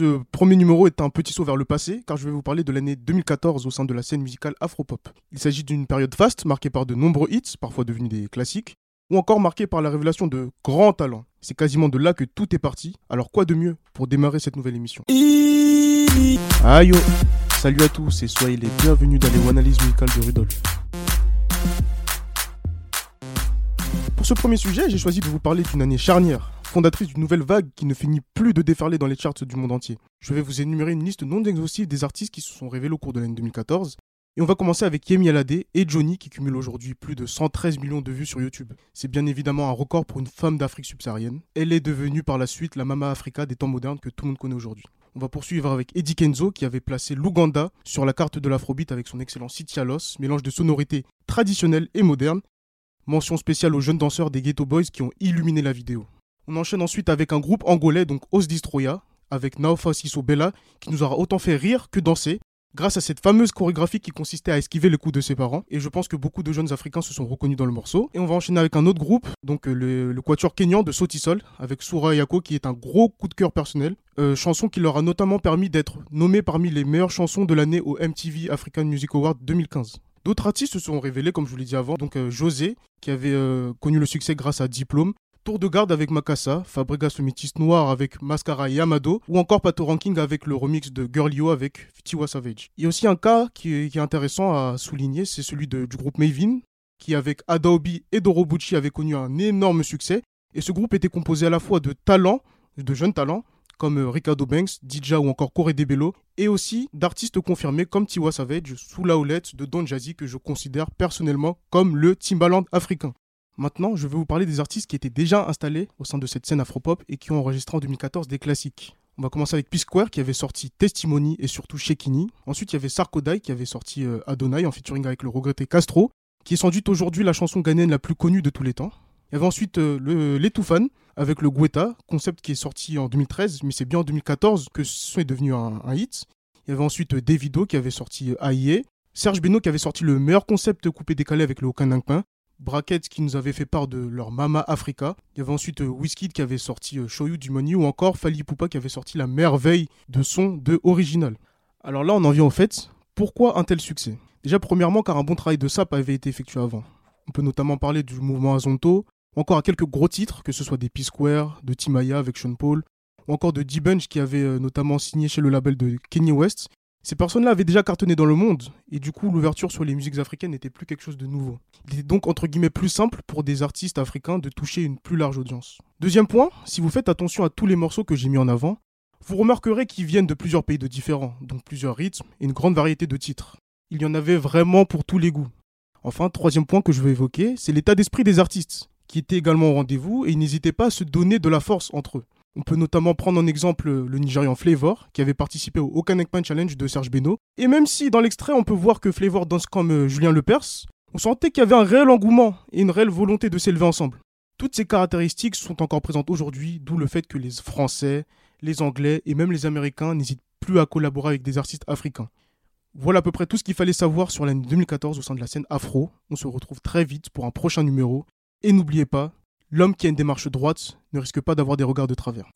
Ce premier numéro est un petit saut vers le passé, car je vais vous parler de l'année 2014 au sein de la scène musicale afropop. Il s'agit d'une période faste, marquée par de nombreux hits, parfois devenus des classiques, ou encore marquée par la révélation de grands talents. C'est quasiment de là que tout est parti, alors quoi de mieux pour démarrer cette nouvelle émission? Aïe Salut à tous et soyez les bienvenus dans les analyses musicales de Rudolf. Pour ce premier sujet, j'ai choisi de vous parler d'une année charnière, fondatrice d'une nouvelle vague qui ne finit plus de déferler dans les charts du monde entier. Je vais vous énumérer une liste non exhaustive des artistes qui se sont révélés au cours de l'année 2014. Et on va commencer avec Yemi Alade et Johnny qui cumulent aujourd'hui plus de 113 millions de vues sur YouTube. C'est bien évidemment un record pour une femme d'Afrique subsaharienne. Elle est devenue par la suite la Mama Africa des temps modernes que tout le monde connaît aujourd'hui. On va poursuivre avec Eddie Kenzo qui avait placé l'Ouganda sur la carte de l'afrobeat avec son excellent Sitialos, mélange de sonorités traditionnelles et modernes. Mention spéciale aux jeunes danseurs des Ghetto Boys qui ont illuminé la vidéo. On enchaîne ensuite avec un groupe angolais, donc Os Distroya, avec Naofa Siso Bella, qui nous aura autant fait rire que danser, grâce à cette fameuse chorégraphie qui consistait à esquiver le coup de ses parents. Et je pense que beaucoup de jeunes Africains se sont reconnus dans le morceau. Et on va enchaîner avec un autre groupe, donc euh, le, quatuor kenyan de Sotisol, avec Soura Yako, qui est un gros coup de cœur personnel. Euh, chanson qui leur a notamment permis d'être nommés parmi les meilleures chansons de l'année au MTV African Music Award 2015. D'autres artistes se sont révélés, comme je vous l'ai dit avant, donc euh, José, qui avait connu le succès grâce à Diplôme, Tour de garde avec Makassa, Fabregas métis noir avec Mascara et Yamado, ou encore Pato Ranking avec le remix de Girlio avec Tiwa Savage. Il y a aussi un cas qui est, intéressant à souligner, c'est celui du groupe Mavin, qui avec Adaobi et Dorobuchi avait connu un énorme succès. Et ce groupe était composé à la fois de talents, de jeunes talents, comme euh, Ricardo Banks, Dija ou encore Corey Debello, et aussi d'artistes confirmés comme Tiwa Savage, sous la houlette de Don Jazzy que je considère personnellement comme le Timbaland africain. Maintenant, je vais vous parler des artistes qui étaient déjà installés au sein de cette scène afropop et qui ont enregistré en 2014 des classiques. On va commencer avec P-Square qui avait sorti Testimony et surtout Shekini. Ensuite, il y avait Sarkodai qui avait sorti euh, Adonai en featuring avec le regretté Castro, qui est sans doute aujourd'hui la chanson ghanéenne la plus connue de tous les temps. Il y avait ensuite euh, le, les avec le Guetta, concept qui est sorti en 2013, mais c'est bien en 2014 que ce son est devenu un, hit. Il y avait ensuite euh, Davido qui avait sorti AIE, Serge Beno qui avait sorti le meilleur concept coupé décalé avec le Okanankpin, Brackets qui nous avait fait part de leur Mama Africa. Il y avait ensuite euh, qui avait sorti euh, Show You du Money ou encore Fali Poupa qui avait sorti la merveille de son de original. Alors là, on en vient au fait. Pourquoi un tel succès? Déjà, premièrement, car un bon travail de sap avait été effectué avant. On peut notamment parler du mouvement Azonto, ou encore à quelques gros titres, que ce soit des P-Square, de Timaya avec Sean Paul, ou encore de D-Bunch qui avait euh, notamment signé chez le label de Kanye West, ces personnes-là avaient déjà cartonné dans le monde, et du coup l'ouverture sur les musiques africaines n'était plus quelque chose de nouveau. Il était donc entre guillemets plus simple pour des artistes africains de toucher une plus large audience. Deuxième point, si vous faites attention à tous les morceaux que j'ai mis en avant, vous remarquerez qu'ils viennent de plusieurs pays de différents, donc plusieurs rythmes et une grande variété de titres. Il y en avait vraiment pour tous les goûts. Enfin, troisième point que je veux évoquer, c'est l'état d'esprit des artistes, qui étaient également au rendez-vous et n'hésitaient pas à se donner de la force entre eux. On peut notamment prendre en exemple le Nigérian Flavor, qui avait participé au Okanekpan Challenge de Serge Beno. Et même si dans l'extrait on peut voir que Flavor danse comme euh, Julien Lepers, on sentait qu'il y avait un réel engouement et une réelle volonté de s'élever ensemble. Toutes ces caractéristiques sont encore présentes aujourd'hui, d'où le fait que les Français, les Anglais et même les Américains n'hésitent plus à collaborer avec des artistes africains. Voilà à peu près tout ce qu'il fallait savoir sur l'année 2014 au sein de la scène afro. On se retrouve très vite pour un prochain numéro. Et n'oubliez pas, L'homme qui a une démarche droite ne risque pas d'avoir des regards de travers.